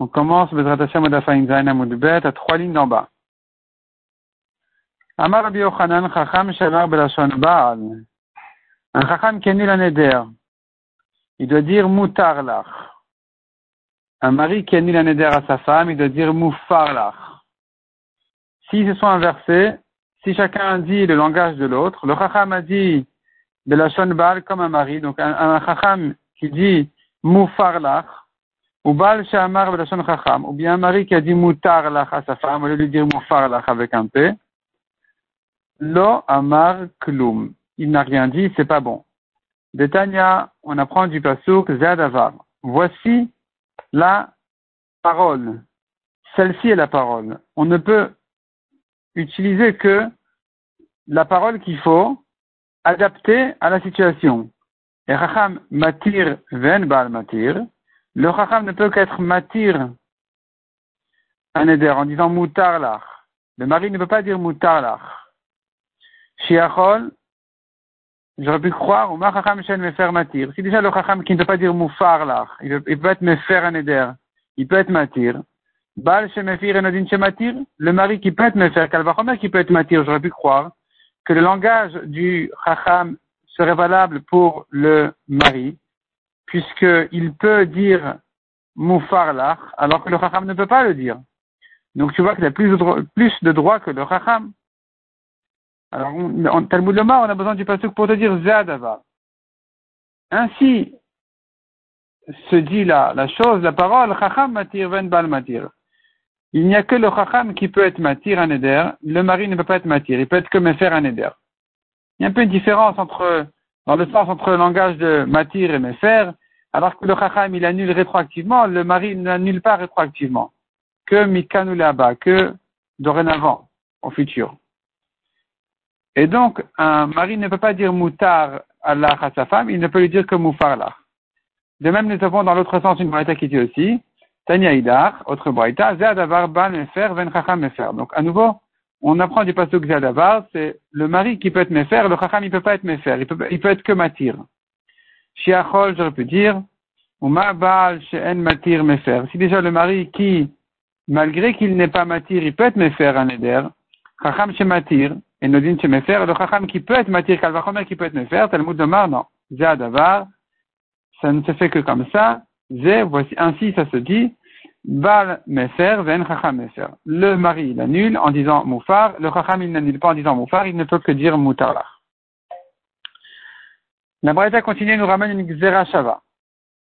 On commence à trois lignes d'en bas. Amar Yochanan Chacham Shamar Belashon Baal. Un Chacham qui Neder. Il doit dire Mutar Lach. Un mari qui un Neder à sa femme, il doit dire Mufar Lach. S'ils se sont inversés, si chacun dit le langage de l'autre, le Chacham a dit Belashon Baal comme un mari, donc un, un Chacham qui dit Mufarlach, ou Shamar Belashon Chacham, ou bien un mari qui a dit Mutarlach à sa femme, au lieu de dire Mufarlach avec un P, Lo Amar Klum. Il n'a rien dit, c'est pas bon. Tanya, on apprend du Pasuk Zadavar. Voici la parole. Celle-ci est la parole. On ne peut utiliser que la parole qu'il faut adapter à la situation. Et matir ven bal matir. Le Chacham ne peut qu'être matir un éder en disant mutar lach. Le mari ne peut pas dire mutar lach. Shiachol, j'aurais pu croire, ou ma Chacham shen me faire matir. Si déjà le Chacham qui ne peut pas dire mufar lach, il peut être me faire un éder, il peut être matir. Shemefir enodin shematir, le mari qui peut être me faire, kalvachomer qui peut être matir, j'aurais pu croire que le langage du Chacham serait valable pour le mari, puisqu'il peut dire Moufarlach, alors que le Chacham ne peut pas le dire. Donc tu vois qu'il a plus de, droits que le Chacham. Alors, en Talmud Lomar, on a besoin du pasuk pour te dire Zadava. Ainsi se dit la, chose, la parole, Chacham matir ven bal matir. Il n'y a que le Chacham qui peut être matir un éder, le mari ne peut pas être matir, il peut être que me faire un. Il y a un peu une différence entre, dans le sens entre le langage de matir et mefer, alors que le chacham, il annule rétroactivement, le mari n'annule pas rétroactivement. Que mikanu là-bas, que dorénavant, au futur. Et donc, un mari ne peut pas dire mutar Allah à sa femme, il ne peut lui dire que mufarlah. De même, nous avons dans l'autre sens une braïta qui dit aussi, Tanya autre braïta, Zadavar ban mefer ven chacham mefer. Donc, à nouveau, on apprend du pasuk Zadavar, c'est le mari qui peut être méfer, le chacham il peut pas être méfer, il peut, il peut être que matir. Shiachol, j'aurais pu dire, ou ma'bal she'en matir méfer. Si déjà le mari qui, malgré qu'il n'est pas matir, il peut être méfer un éder, chacham chez matir, et nodin chez méfer, le chacham qui peut être matir, kalvachomer qui peut être méfer, Talmud de non. Zadavar, ça ne se fait que comme ça, Zé, voici, ainsi ça se dit, Bal Mefer, Ven Chacham Mefer. Le mari, il annule en disant Moufar. Le Chacham, il n'annule pas en disant Moufar. Il ne peut que dire Moutarlach. La Braïta continue, nous ramène une Xera Shava.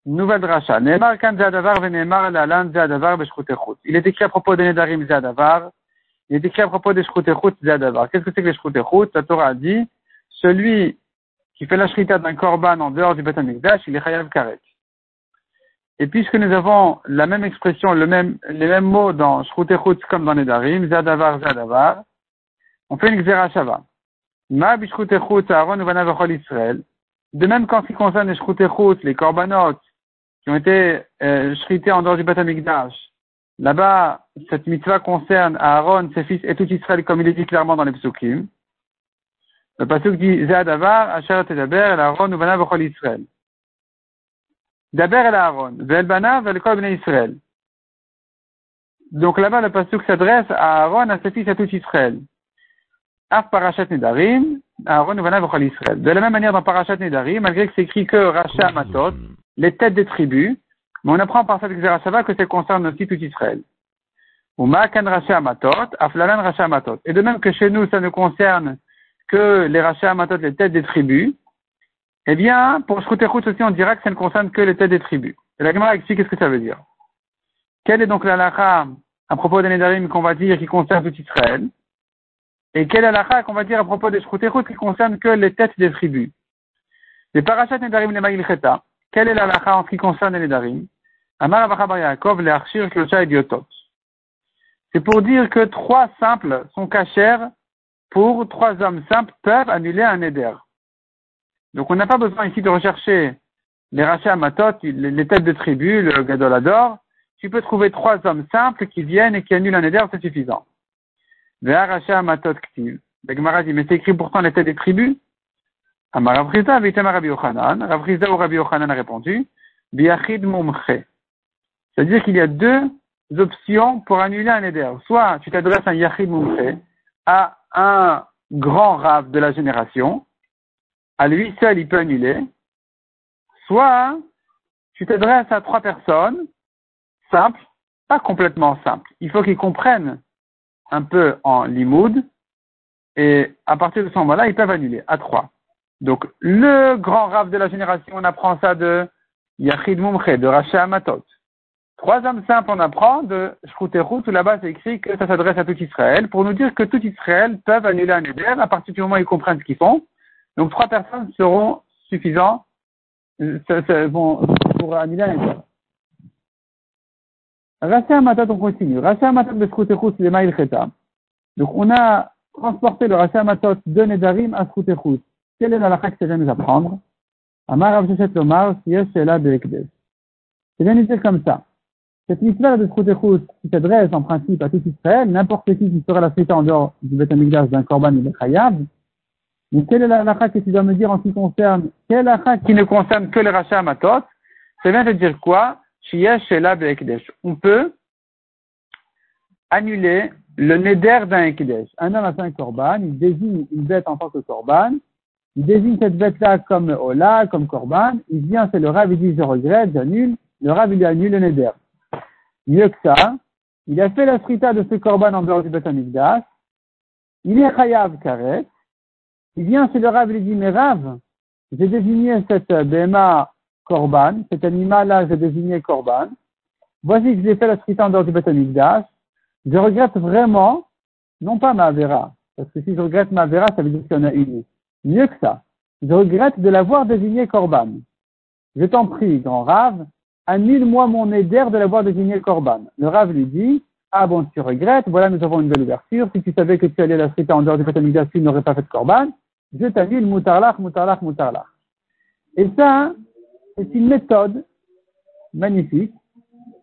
Nouvelle dracha. Neemar kan Zadavar, Veneemar Lalan Zadavar Beshchutechut. Il est écrit à propos des Nedarim Zadavar. Il est écrit à propos des Shchutechut Zadavar. Qu'est-ce que c'est que les Shchutechut? La Torah a dit, celui qui fait la shrita d'un korban en dehors du Beth il est Chayav Karet. Et puisque nous avons la même expression, le même, les mêmes mots dans Shroutechut comme dans Nedarim, Zadavar, Zadavar, on fait une Xerashava. Ma Aaron Israël. De même qu'en ce qui concerne les Shroutechut, les korbanot, qui ont été euh, shrités en dehors du Beth Amikdash, là-bas, cette mitzvah concerne Aaron, ses fils et tout Israël, comme il est dit clairement dans les psukim. Le pasuk dit Zadavar, Asher Tedaber, Aaron uvana v'chol Israël. Daber el Aaron, vel bana, vel kol bnei Israël. Donc là-bas, le pasuk s'adresse à Aaron, à ses fils, à tout Israël. Af parashat nedarim, Aaron uvana v'chol Israël. De la même manière dans parashat nedarim, malgré que c'est écrit que Racha Matot, les têtes des tribus, mais on apprend par cette Xerashava que ça concerne aussi tout Israël. Aflalan. Et de même que chez nous, ça ne concerne que les Racha Matot, les têtes des tribus, eh bien, pour Shkutechut aussi, on dira que ça ne concerne que les têtes des tribus. Et la Gemara explique qu'est-ce que ça veut dire. Quelle est donc la lacha à propos des Nedarim qu'on va dire qui concerne tout Israël? Et quelle est la lacha qu'on va dire à propos des Shkutechut qui concerne que les têtes des tribus? Les parachat Nedarim les Maïlcheta. Quelle est la lacha en ce qui concerne les Nedarim? Amar Yaakov, les Archir, et Diotot. C'est pour dire que trois simples sont cachers pour trois hommes simples peuvent annuler un Neder. Donc on n'a pas besoin ici de rechercher les rachats matot, les têtes de tribu, le gadolador. Tu peux trouver trois hommes simples qui viennent et qui annulent un éder, c'est suffisant. Le rachat matot ktiv. Le dit, mais c'est écrit pourtant les têtes des tribus. Amar Ravrisa, Vitem Rabbi Yochanan. Ravrisa ou Rabbi Yochanan a répondu. biachid mumche. C'est-à-dire qu'il y a deux options pour annuler un éder. Soit tu t'adresses à un yachid mumche, à un grand rave de la génération, à lui seul il peut annuler, soit tu t'adresses à trois personnes, simples, pas complètement simples. Il faut qu'ils comprennent un peu en limoud, et à partir de ce moment-là, ils peuvent annuler à trois. Donc, le grand rave de la génération, on apprend ça de Yachid Mumche, de Racha Amatot. Trois âmes simples, on apprend de Shrouterut, où là-bas c'est écrit que ça s'adresse à tout Israël, pour nous dire que tout Israël peuvent annuler un éder à partir du moment où ils comprennent ce qu'ils font. Donc, trois personnes seront suffisants euh, pour annuler un éder. Racha Amatot, on continue. Racha Amatot de c'est Maïl Cheta. Donc, on a transporté le Racha Amatot de Nedarim à Shrouterut. Quelle est la que ça vient nous apprendre? Amar Rav Shechet Lomar, Siyesh Shela Beekdes. C'est bien dire comme ça. Cette mitzvah de Sroutechut qui s'adresse en principe à tout Israël, n'importe qui qui sera la suite en dehors du Beth d'un Korban il est chayav. Quelle est la lacha que tu dois me dire en ce qui concerne, quelle qui ne concerne que le rachat matot? Ça vient de dire quoi? On peut annuler le neder d'un Ekdesh. Un homme a fait un korban, il désigne une bête en tant que korban, il désigne cette bête-là comme Ola, comme Korban, il vient, c'est le Rav, il dit je regrette, j'annule, le Rav, il annule le Neder. Mieux que ça, il a fait la frita de ce Korban en dehors du Beth il est Chayav Karet, il vient, c'est le Rav, il dit, mais Rav, j'ai désigné cette Bema Korban, cet animal-là, j'ai désigné Korban, voici que j'ai fait la frita en dehors du Beth je regrette vraiment, non pas ma Vera, parce que si je regrette ma Vera, ça veut dire qu'il y en a une. Mieux que ça, je regrette de l'avoir désigné Corban. Je t'en prie, grand Rav, annule-moi mon éder de l'avoir désigné Corban. Le Rav lui dit, ah bon, tu regrettes, voilà, nous avons une belle ouverture. Si tu savais que tu allais la friter en dehors du Fatamigdash, tu n'aurais pas fait de Corban. Je t'annule Moutarlach, Moutarlach, Moutarlach. Et ça, c'est une méthode magnifique.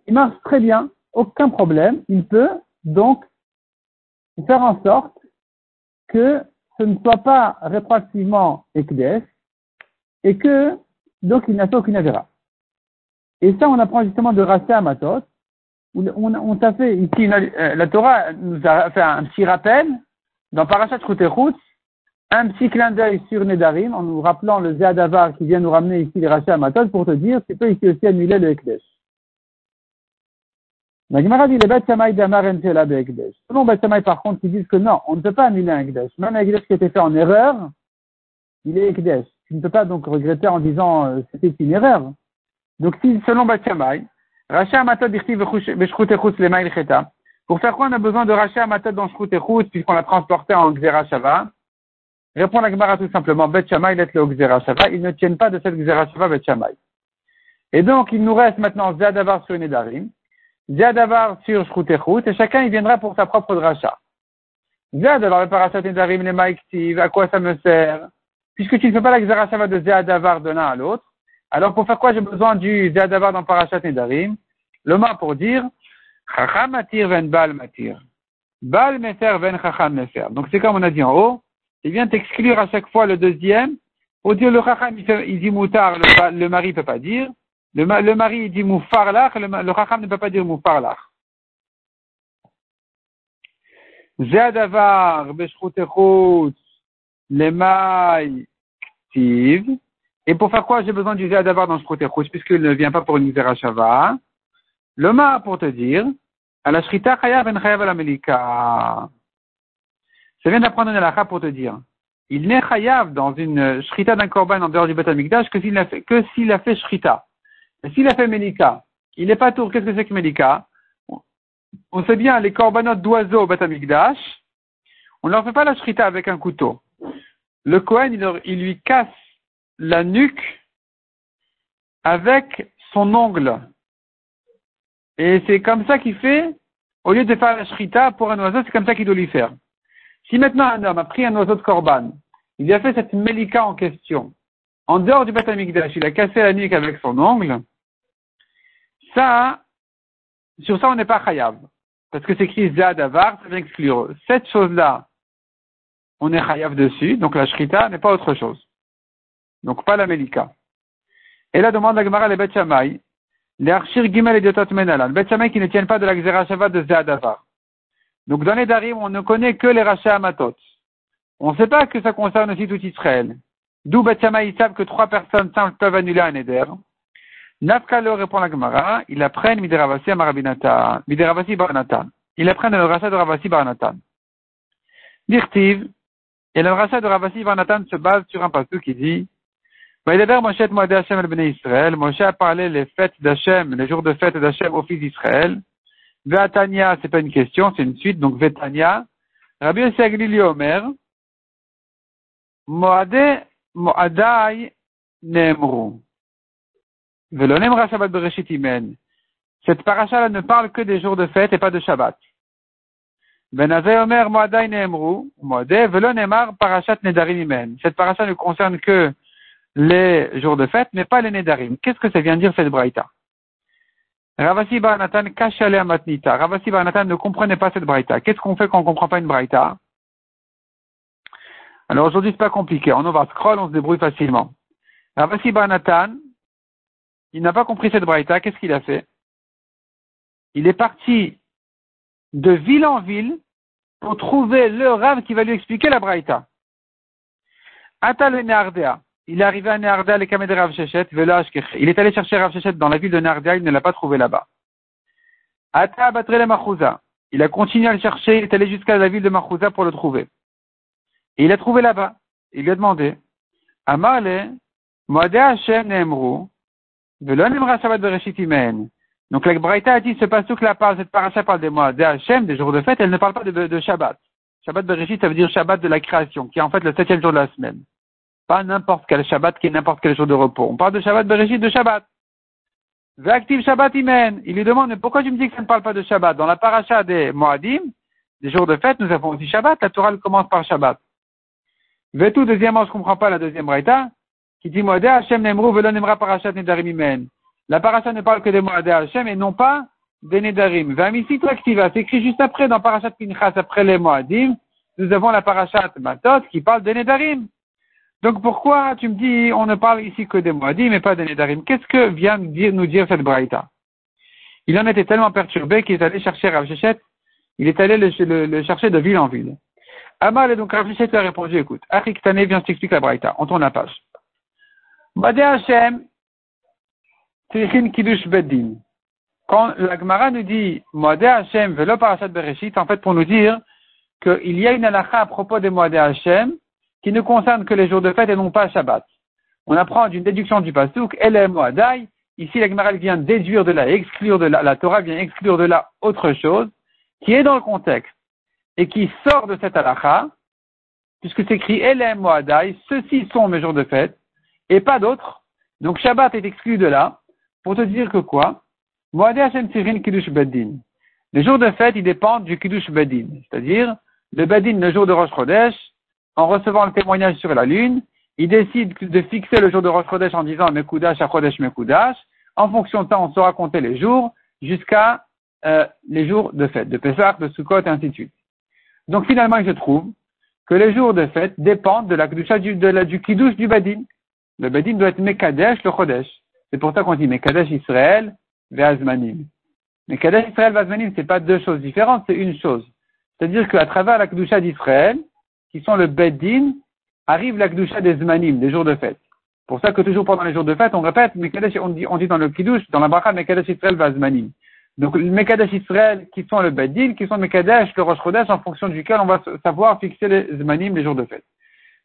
Il marche très bien, aucun problème. Il peut donc faire en sorte que ce ne soit pas rétroactivement Ekdes, et que, donc, il n'a fait aucune avéra. Et ça, on apprend justement de Rassé Matot, où on, on t'a fait ici, euh, la Torah nous a fait un petit rappel, dans Parashat Chutechutz, un petit clin d'œil sur Nedarim, en nous rappelant le Zéadavar qui vient nous ramener ici les Rassé Matot, pour te dire, tu peux ici aussi annuler le Ekdesh. La dit, les d'Amar Be'ekdesh. Selon Beth Shammai, par contre, qui disent que non, on ne peut pas annuler un Ekdesh. Même un Ekdesh qui a été fait en erreur, il est Ekdesh. Tu ne peux pas donc regretter en disant, euh, c'était une erreur. Donc, si, selon Beth Shammai, Racha Cheta. Pour faire quoi on a besoin de Racha Amatot dans Shchutechutz puisqu'on l'a transporté en Xera Shava? Répond la Gemara tout simplement, Beth Shammai, let le Shava. Ils ne tiennent pas de cette Xera Shava, Beth Shammai. Et donc, il nous reste maintenant Zadavar sur Nedarim. Zadavar sur Shroutechut, et chacun il viendra pour sa propre dracha. Zadavar le parachat Nedarim les Maïktiv, à quoi ça me sert? Puisque tu ne fais pas la Xerashava de Zadavar de l'un à l'autre, alors pour faire quoi j'ai besoin du Zadavar dans parachat Nedarim? Le mot pour dire Chacham matir ven bal matir. Ven chacham. Donc c'est comme on a dit en haut, il vient t'exclure à chaque fois le deuxième, pour dire le chacham il, dit moutar, le, mari peut pas dire, le, mari dit moufarlach, le, le ne peut pas dire moufarlach. Zadavar, beshroutechut, lemai, tiv. Et pour faire quoi j'ai besoin du zadavar dans shroutechut, puisqu'il ne vient pas pour une zerachava. Le ma pour te dire, à la shrita chayav en chayav. Ça vient d'apprendre une halakha pour te dire. Il n'est chayav dans une shrita d'un korban en dehors du Beth que s'il a fait, que s'il a fait shrita. S'il a fait Ménika, il n'est pas tour, qu'est-ce que c'est que Ménika On sait bien, les corbanotes d'oiseaux au Batamikdash, on ne leur fait pas la shrita avec un couteau. Le Kohen, il, lui casse la nuque avec son ongle. Et c'est comme ça qu'il fait, au lieu de faire la shrita pour un oiseau, c'est comme ça qu'il doit lui faire. Si maintenant un homme a pris un oiseau de korban, il a fait cette mélika en question, en dehors du Batamikdash, il a cassé la nuque avec son ongle, ça, sur ça, on n'est pas chayav. Parce que c'est écrit Zadavar, ça vient exclure. Cette chose-là, on est chayav dessus, donc la shrita n'est pas autre chose. Donc pas la melika. Et là, demande la Gemara les Bet les Archir Gimel et Diotot Menalan, Bet qui ne tiennent pas de la Xera Shabbat de Zéadavar. Donc dans les Darim, on ne connaît que les Racha Amatot. On ne sait pas que ça concerne aussi tout Israël. D'où Bet Shammai, ils savent que trois personnes simples peuvent annuler un Eder. Nafkalo répond la Gemara, ils apprennent Mideravasi à Marabinatan, Mideravasi Baranatan. Ils apprennent le rachat de Ravasi Baranatan. Dirtiv, et le rachat de Ravasi Baranatan se base sur un passage qui dit, Moshe Moadé Hashem el Israël, Moshe a parlé les fêtes d'Hachem, les jours de fête d'Hachem au fils d'Israël. Ve'atania, c'est pas une question, c'est une suite, donc Ve'tania. Rabbi Yossi Aglili Omer, Moadé, Moadai, Nemru. Ve'lonem Shabbat Bereshit Imen. Cette paracha-là ne parle que des jours de fête et pas de Shabbat. Benazé Omer Moadai Nemru, Moadé, Ve'lonemar Parashat Nedarim Imen. Cette paracha ne concerne que les jours de fête, mais pas les Nedarim. Qu'est-ce que ça vient dire cette braïta? Ravasi Barnatan kachale amatnita. Ravasi Barnatan ne comprenait pas cette braïta. Qu'est-ce qu'on fait quand on ne comprend pas une braïta? Alors aujourd'hui, c'est pas compliqué. On va scroll, on se débrouille facilement. Ravasi Barnatan, il n'a pas compris cette braïta. Qu'est-ce qu'il a fait? Il est parti de ville en ville pour trouver le Rav qui va lui expliquer la braïta. Atal il est arrivé à Neardea, les de Rav Shechet, Il est allé chercher Rav Shechet dans la ville de Neardea, il ne l'a pas trouvé là-bas. Ata le Machouza. Il a continué à le chercher, il est allé jusqu'à la ville de Machouza pour le trouver. Et il l'a trouvé là-bas. Il lui a demandé, Amale, Moade Hashem Neemru, Velo Nemra Shabbat Bereshit Imen. Donc la Braïta a dit, ce passe que la parle, cette paracha parle des Moade Hashem, des jours de fête, elle ne parle pas de, de Shabbat. Shabbat Bereshit, ça veut dire Shabbat de la création, qui est en fait le septième jour de la semaine. Pas n'importe quel Shabbat qui est n'importe quel jour de repos. On parle de Shabbat Bereshit de Shabbat. V'active Shabbat Imen. Il lui demande, mais pourquoi tu me dis que ça ne parle pas de Shabbat? Dans la paracha des Moadim, des jours de fête, nous avons aussi Shabbat. La Torah commence par Shabbat. tout deuxièmement, je ne comprends pas la deuxième raïta, qui dit Moadé Hashem Nemru Velo Nemra Parashat Nedarim Imen. La paracha ne parle que des Moadé Hashem et non pas des Nedarim. V'amisitu activa. C'est écrit juste après dans Parashat Pinchas, après les Moadim. Nous avons la Parashat Matot qui parle des Nedarim. Donc pourquoi tu me dis on ne parle ici que des Moadim mais pas des Nedarim? Qu'est-ce que vient nous dire cette Braïta? Il en était tellement perturbé qu'il est allé chercher Rav Shechet, il est allé le, chercher de ville en ville. Amal et donc Rav Shechet lui a répondu, écoute, Arik Tane vient t'expliquer la Braïta, on tourne la page. Badé Hashem, Kiddush Beddin. Quand la Gemara nous dit Moadé Hashem velo parashat Bereshit, en fait pour nous dire qu'il y a une halakha à propos des Moadé Hashem qui ne concerne que les jours de fête et non pas Shabbat. On apprend d'une déduction du Pasuk, Elem Moadai, ici la Gemara vient déduire de là, exclure de là, la Torah vient exclure de là autre chose, qui est dans le contexte, et qui sort de cette halakha, puisque c'est écrit Elem Moadai, ceux-ci sont mes jours de fête, et pas d'autres. Donc Shabbat est exclu de là, pour te dire que quoi? Moadai Hashem Tirin Kiddush Bedin. Les jours de fête, ils dépendent du Kiddush Bedin, c'est-à-dire le Bedin, le jour de Rosh Chodesh, en recevant le témoignage sur la lune, il décide de fixer le jour de Rosh Chodesh en disant Mekudash à Chodesh Mekudash. En fonction de ça, on saura compter les jours jusqu'à euh, les jours de fête, de Pessah, de Sukkot et ainsi de suite. Donc finalement, je trouve que les jours de fête dépendent de la Kedusha du, de la, du Kiddush du Badin. Le Badin doit être Mekadesh, le Chodesh. C'est pour ça qu'on dit Mekadesh Israël, Ve'azmanim. Mekadesh Israël, Ve'azmanim, c'est pas deux choses différentes, c'est une chose. C'est-à-dire qu'à travers la Kedusha d'Israël, qui sont le Beddin, arrive la Kdusha des Zmanim, des jours de fête. Pour ça que toujours pendant les jours de fête, on répète, on dit, on dit dans le Kiddush, dans la bracha, Mekadesh Israël va Zmanim. Donc, le Mekadesh Israël, qui sont le Beddin, qui sont Mekadesh, le Rosh Chodesh, en fonction duquel on va savoir fixer les Zmanim, les jours de fête.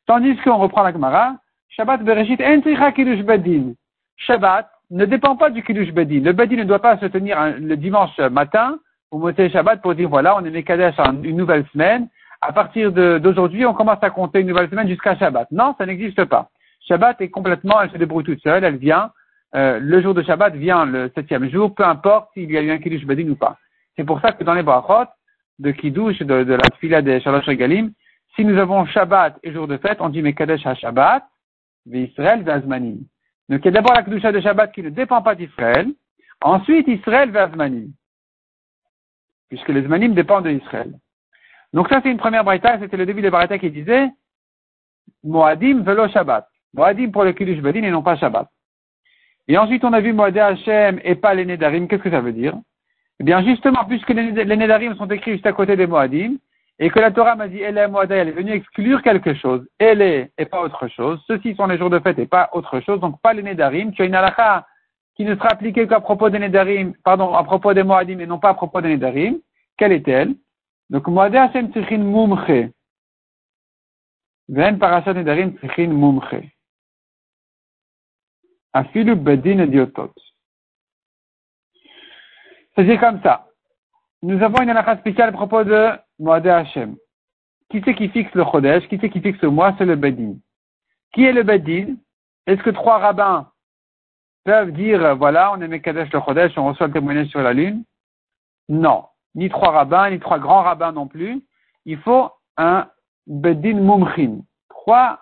Tandis qu'on reprend la Gemara, Shabbat Bereshit, Entricha Kiddush Beddin. Shabbat ne dépend pas du Kiddush Beddin. Le Beddin ne doit pas se tenir le dimanche matin, au Moté Shabbat, pour dire voilà, on est Mekadesh une nouvelle semaine, à partir d'aujourd'hui, on commence à compter une nouvelle semaine jusqu'à Shabbat. Non, ça n'existe pas. Shabbat est complètement, elle se débrouille toute seule, elle vient, euh, le jour de Shabbat vient le septième jour, peu importe s'il y a eu un Kiddush Badin ou pas. C'est pour ça que dans les brachot de Kiddush, de, de la fila des Shalosh Regalim, si nous avons Shabbat et jour de fête, on dit Mekadesh à Shabbat, Israël Vazmanim. Donc il y a d'abord la Kedusha de Shabbat qui ne dépend pas d'Israël, ensuite Israël Vazmanim. Puisque les Zmanim dépendent d'Israël. Donc ça, c'est une première braïta, c'était le début des braïta qui disait Moadim velo Shabbat. Moadim pour le Kiddush Badin et non pas Shabbat. Et ensuite, on a vu Moadé Hachem et pas les Nedarim. Qu'est-ce que ça veut dire? Eh bien, justement, puisque les, Nedarim sont écrits juste à côté des Moadim, et que la Torah m'a dit, elle est Moadé, elle est venue exclure quelque chose, elle est et pas autre chose. Ceux-ci sont les jours de fête et pas autre chose, donc pas les Nedarim. Tu as une halakha qui ne sera appliquée qu'à propos des Nedarim, pardon, à propos des Moadim et non pas à propos des Nedarim. Quelle est-elle? Donc, Moadé Hachem Tzichin Mumche. Ven Parashat Nedarim Tzichin Mumche. Afilu bedin idiotot. C'est comme ça. Nous avons une halakha spéciale à propos de Moadé Hashem. Qui c'est qui fixe le Chodesh Qui c'est qui fixe le mois C'est le Bedin. Qui est le Bedin Est-ce que trois rabbins peuvent dire, voilà, on est Mekadesh le Chodesh, on reçoit le témoignage sur la lune Non. Ni trois rabbins, ni trois grands rabbins non plus. Il faut un Bedin Mumchin. Trois,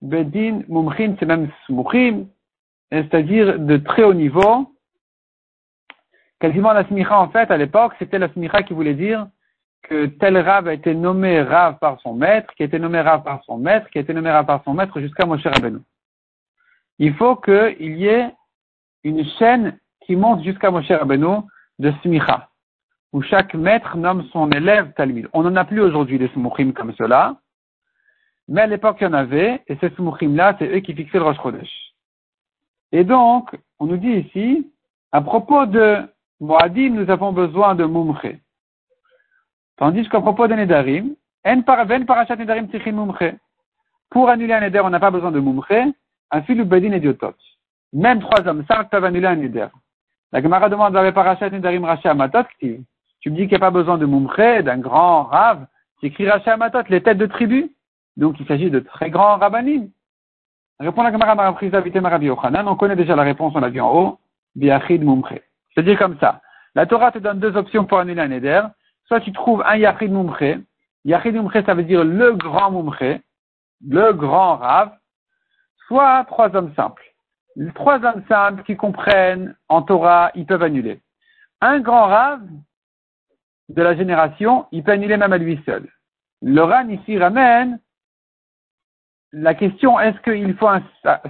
Bedin, Mumchin, c'est même Smuchim, c'est-à-dire de très haut niveau. Quasiment la smicha, en fait, à l'époque, c'était la smicha qui voulait dire que tel Rav a été nommé Rav par son maître, qui a été nommé Rav par son maître, qui a été nommé Rav par son maître jusqu'à Moshe Rabbeinu. Il faut qu'il y ait une chaîne qui monte jusqu'à Moshe Rabbeinu de smicha, où chaque maître nomme son élève Talmud. On n'en a plus aujourd'hui des smuchim comme cela, mais à l'époque, il y en avait, et ces sumuchim-là, c'est eux qui fixaient le Rosh Chodesh. Et donc, on nous dit ici, à propos de Moadim, nous avons besoin de Mumche. Tandis qu'à propos de Nedarim, en parachat Nedarim Mumche. Pour annuler un Neder, on n'a pas besoin de Mumche, un filu bedin et Même trois hommes ça peuvent annuler un Neder. La Gemara demande parachat Nedarim Racha Matot, tu me dis qu'il n'y a pas besoin de Mumche, d'un grand rave, c'est écrit Racha Matot, les têtes de tribu. Donc il s'agit de très grands rabbanim. Répond la Gemara on connaît déjà la réponse, on l'a vu en haut, Biachid Mumche. C'est-à-dire comme ça. La Torah te donne deux options pour un neder. Soit tu trouves un Yachid Mumche. Yachid Mumche, ça veut dire le grand Mumche, le grand Rav. Soit trois hommes simples. Les trois hommes simples qui comprennent en Torah, ils peuvent annuler. Un grand Rav de la génération, il peut annuler même à lui seul. Le Ran ici ramène la question, est-ce qu'il faut un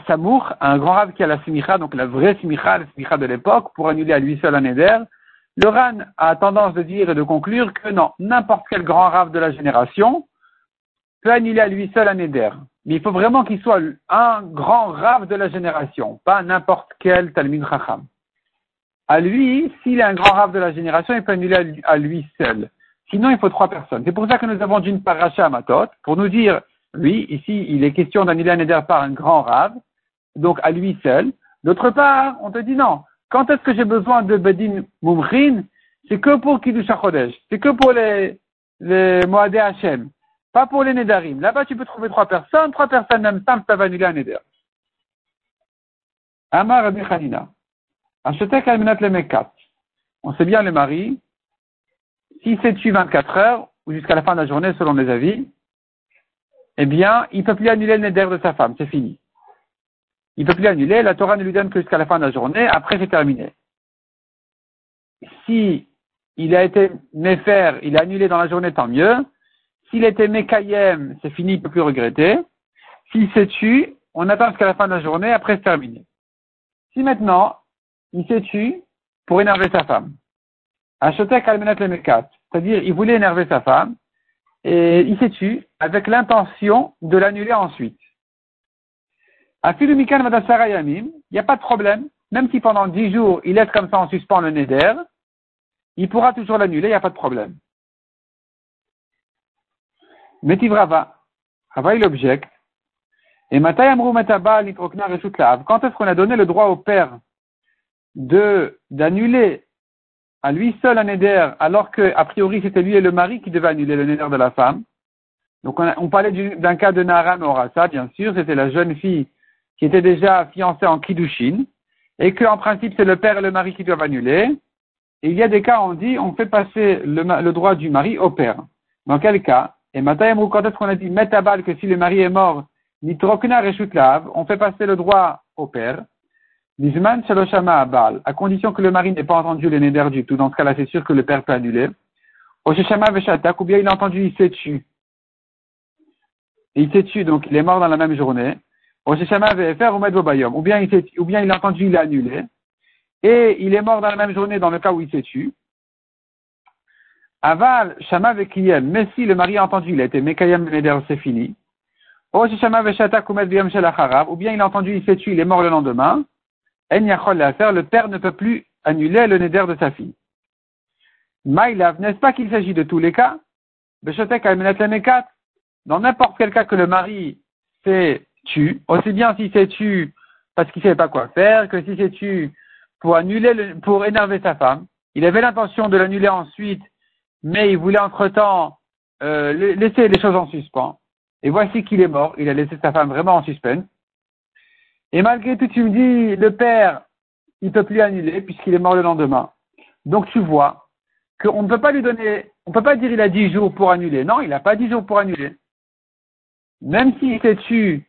samour, un grand rave qui a la simicha, donc la vraie simicha, la simicha de l'époque, pour annuler à lui seul un éder Le RAN a tendance de dire et de conclure que non, n'importe quel grand rave de la génération peut annuler à lui seul un éder. Mais il faut vraiment qu'il soit un grand rave de la génération, pas n'importe quel Talmud Chacham. À lui, s'il est un grand rave de la génération, il peut annuler à lui seul. Sinon, il faut trois personnes. C'est pour ça que nous avons d'une paracha à Matot, pour nous dire lui, ici, il est question d'annuler un éder par un grand rave, donc à lui seul. D'autre part, on te dit non. Quand est-ce que j'ai besoin de Bedin Mumrin? C'est que pour Kiddush Chodesh. C'est que pour les, les Moadé Hashem. Pas pour les Nedarim. Là-bas, tu peux trouver trois personnes. Trois personnes même temps, peuvent annuler un éder. Amar Rabbi Hanina. Achetek al le Mekat. On sait bien le mari. Si c'est tu 24 heures, ou jusqu'à la fin de la journée, selon les avis, eh bien, il ne peut plus annuler le neder de sa femme, c'est fini. Il ne peut plus annuler, la Torah ne lui donne que jusqu'à la fin de la journée, après c'est terminé. Si il a été méfer, il a annulé dans la journée, tant mieux. S'il était mékayem, c'est fini, il ne peut plus regretter. S'il s'est tué, on attend jusqu'à la fin de la journée, après c'est terminé. Si maintenant, il s'est tué pour énerver sa femme, Achotek almenat le mekat, c'est-à-dire il voulait énerver sa femme, et il s'est tué avec l'intention de l'annuler ensuite. À Filumikan il n'y a pas de problème. Même si pendant dix jours, il laisse comme ça en suspens le neder, il pourra toujours l'annuler, il n'y a pas de problème. Metiv Rava. Rava, il objecte. Et Quand est-ce qu'on a donné le droit au père de, d'annuler à lui seul un éder, alors que, a priori, c'était lui et le mari qui devaient annuler le néder de la femme? Donc, on, parlait d'un cas de Nara Orasa, bien sûr, c'était la jeune fille qui était déjà fiancée en Kiddushin, et qu'en principe, c'est le père et le mari qui doivent annuler. Et il y a des cas, on dit, on fait passer le, droit du mari au père. Dans quel cas? Et maintenant, quand est-ce qu'on a dit Metabal, que si le mari est mort, Nitrokna Reshutlav, on fait passer le droit au père à condition que le mari n'ait pas entendu le neder du tout. Dans ce cas-là, c'est sûr que le père peut annuler. Osheshama ou bien il a entendu, il s'est tué. il s'est tué, donc il est mort dans la même journée. Ou bien il ou bien il a entendu, il a annulé. Et il est mort dans la même journée dans le cas où il s'est tué. Aval, Shama Vekiyem, mais si le mari a entendu, il a été Mekayem Neder, c'est fini. Ou bien il a entendu, il s'est tué, il est mort le lendemain. En Yachol le père ne peut plus annuler le Neder de sa fille. Maïlav, n'est-ce pas qu'il s'agit de tous les cas? Beshotek Dans n'importe quel cas que le mari s'est tu, aussi bien si c'est tu parce qu'il savait pas quoi faire, que si c'est tu pour annuler, pour énerver sa femme. Il avait l'intention de l'annuler ensuite, mais il voulait entre-temps euh, laisser les choses en suspens. Et voici qu'il est mort. Il a laissé sa femme vraiment en suspense. Et malgré tout, tu me dis, le père, il peut plus annuler puisqu'il est mort le lendemain. Donc tu vois qu'on ne peut pas lui donner, on peut pas dire il a dix jours pour annuler. Non, il n'a pas dix jours pour annuler. Même s'il s'est tu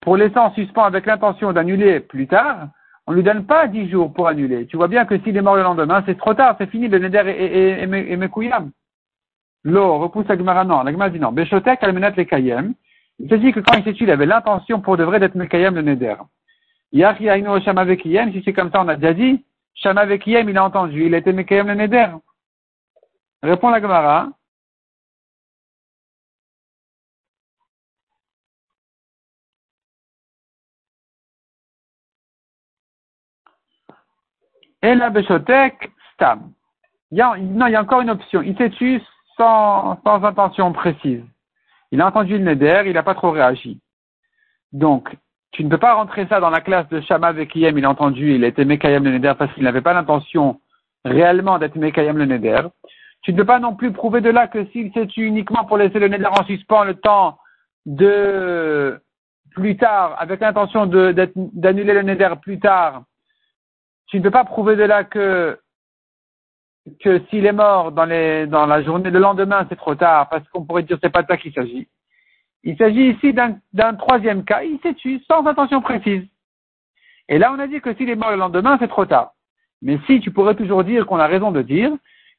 pour laisser en suspens avec l'intention d'annuler plus tard, on ne lui donne pas dix jours pour annuler. Tu vois bien que s'il est mort le lendemain, c'est trop tard, c'est fini, le neder et, et, et, L'eau repousse Agmara, non. L'Agmara dit non. Beshotek almenat le kayem. Il se dit que quand il s'est tué, il avait l'intention pour de vrai d'être mekayem le neder. Yachi aino shamavekiyem, si c'est comme ça, on a déjà dit. Shamavekiyem, il a entendu, il a été mekayem le neder. Répond la Gemara. Et la Beshotek, Stam. Non, il y a encore une option. Il s'est tué sans, sans intention précise. Il a entendu le Neder, il n'a pas trop réagi. Donc, tu ne peux pas rentrer ça dans la classe de Shama Vekiyem, il a entendu, il a été Mekayem le Neder parce qu'il n'avait pas l'intention réellement d'être Mekayem le Neder. Tu ne peux pas non plus prouver de là que s'il s'est tué uniquement pour laisser le Neder en suspens le temps de plus tard, avec l'intention d'annuler le Neder plus tard, tu ne peux pas prouver de là que, que s'il est mort dans, les, dans la journée, le lendemain, c'est trop tard, parce qu'on pourrait dire c'est pas de ça qu'il s'agit. Il s'agit ici d'un troisième cas, il s'est tué sans intention précise. Et là, on a dit que s'il est mort le lendemain, c'est trop tard. Mais si, tu pourrais toujours dire qu'on a raison de dire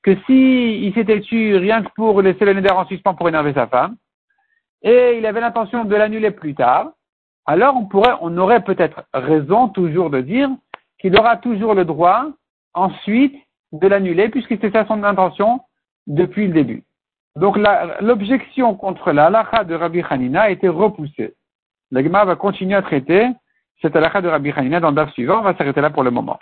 que si il s'était tué rien que pour laisser le neder en suspens pour énerver sa femme, et il avait l'intention de l'annuler plus tard, alors on pourrait, on aurait peut-être raison toujours de dire qu'il aura toujours le droit ensuite de l'annuler puisque c'était ça son intention depuis le début. Donc l'objection contre la de Rabbi Hanina a été repoussée. L'Agma va continuer à traiter cette halakha de Rabbi Hanina dans le DAF suivant. On va s'arrêter là pour le moment.